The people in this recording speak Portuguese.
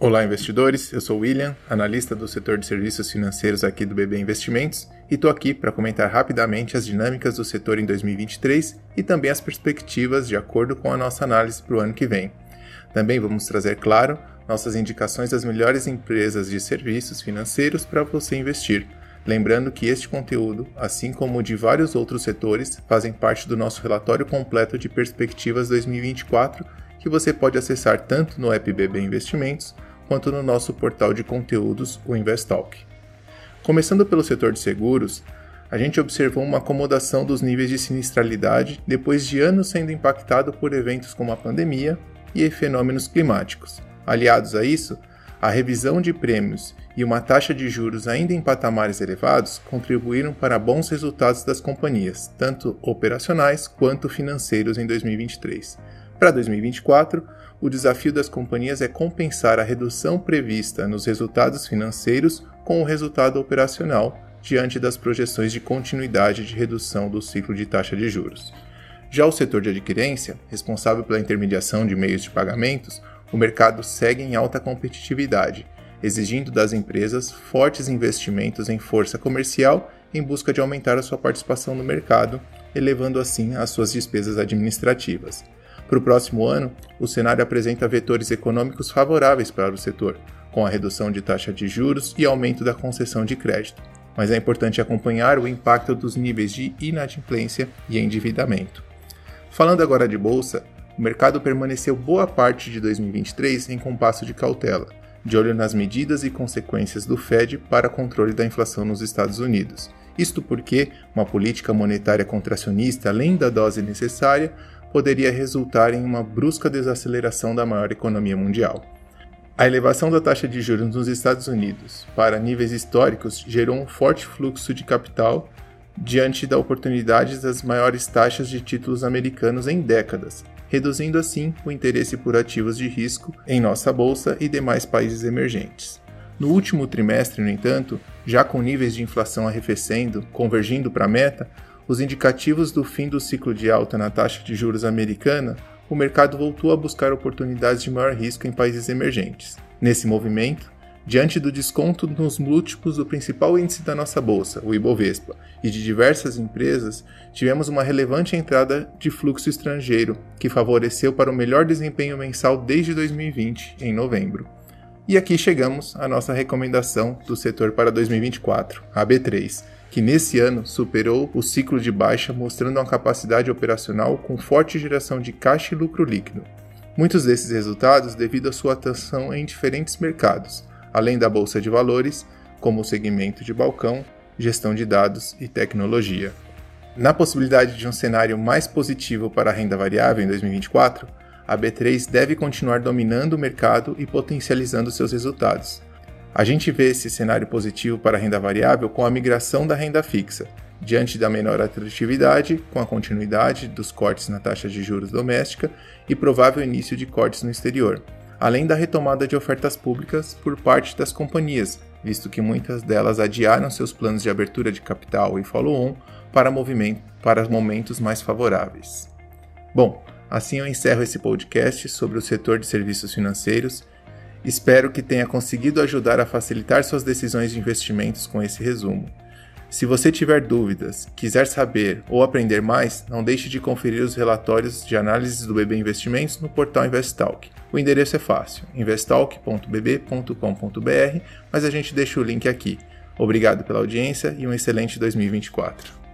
Olá, investidores. Eu sou o William, analista do setor de serviços financeiros aqui do BB Investimentos, e estou aqui para comentar rapidamente as dinâmicas do setor em 2023 e também as perspectivas de acordo com a nossa análise para o ano que vem. Também vamos trazer, claro, nossas indicações das melhores empresas de serviços financeiros para você investir. Lembrando que este conteúdo, assim como o de vários outros setores, fazem parte do nosso relatório completo de perspectivas 2024, que você pode acessar tanto no app BB Investimentos quanto no nosso portal de conteúdos, o Investalk. Começando pelo setor de seguros, a gente observou uma acomodação dos níveis de sinistralidade depois de anos sendo impactado por eventos como a pandemia e fenômenos climáticos. Aliados a isso, a revisão de prêmios e uma taxa de juros ainda em patamares elevados contribuíram para bons resultados das companhias, tanto operacionais quanto financeiros em 2023. Para 2024, o desafio das companhias é compensar a redução prevista nos resultados financeiros com o resultado operacional diante das projeções de continuidade de redução do ciclo de taxa de juros. Já o setor de adquirência, responsável pela intermediação de meios de pagamentos, o mercado segue em alta competitividade, exigindo das empresas fortes investimentos em força comercial em busca de aumentar a sua participação no mercado, elevando assim as suas despesas administrativas. Para o próximo ano, o cenário apresenta vetores econômicos favoráveis para o setor, com a redução de taxa de juros e aumento da concessão de crédito, mas é importante acompanhar o impacto dos níveis de inadimplência e endividamento. Falando agora de bolsa, o mercado permaneceu boa parte de 2023 em compasso de cautela, de olho nas medidas e consequências do Fed para controle da inflação nos Estados Unidos. Isto porque uma política monetária contracionista, além da dose necessária, poderia resultar em uma brusca desaceleração da maior economia mundial. A elevação da taxa de juros nos Estados Unidos para níveis históricos gerou um forte fluxo de capital diante da oportunidade das maiores taxas de títulos americanos em décadas, reduzindo assim o interesse por ativos de risco em nossa bolsa e demais países emergentes. No último trimestre, no entanto, já com níveis de inflação arrefecendo, convergindo para a meta, os indicativos do fim do ciclo de alta na taxa de juros americana, o mercado voltou a buscar oportunidades de maior risco em países emergentes. Nesse movimento, diante do desconto nos múltiplos do principal índice da nossa bolsa, o Ibovespa, e de diversas empresas, tivemos uma relevante entrada de fluxo estrangeiro, que favoreceu para o melhor desempenho mensal desde 2020, em novembro. E aqui chegamos à nossa recomendação do setor para 2024, a B3 que nesse ano superou o ciclo de baixa, mostrando uma capacidade operacional com forte geração de caixa e lucro líquido. Muitos desses resultados devido à sua atuação em diferentes mercados, além da bolsa de valores, como o segmento de balcão, gestão de dados e tecnologia. Na possibilidade de um cenário mais positivo para a renda variável em 2024, a B3 deve continuar dominando o mercado e potencializando seus resultados, a gente vê esse cenário positivo para a renda variável com a migração da renda fixa, diante da menor atratividade, com a continuidade dos cortes na taxa de juros doméstica e provável início de cortes no exterior, além da retomada de ofertas públicas por parte das companhias, visto que muitas delas adiaram seus planos de abertura de capital e follow-on para, para momentos mais favoráveis. Bom, assim eu encerro esse podcast sobre o setor de serviços financeiros Espero que tenha conseguido ajudar a facilitar suas decisões de investimentos com esse resumo. Se você tiver dúvidas, quiser saber ou aprender mais, não deixe de conferir os relatórios de análises do BB Investimentos no portal Investalk. O endereço é fácil, investalk.bb.com.br, mas a gente deixa o link aqui. Obrigado pela audiência e um excelente 2024.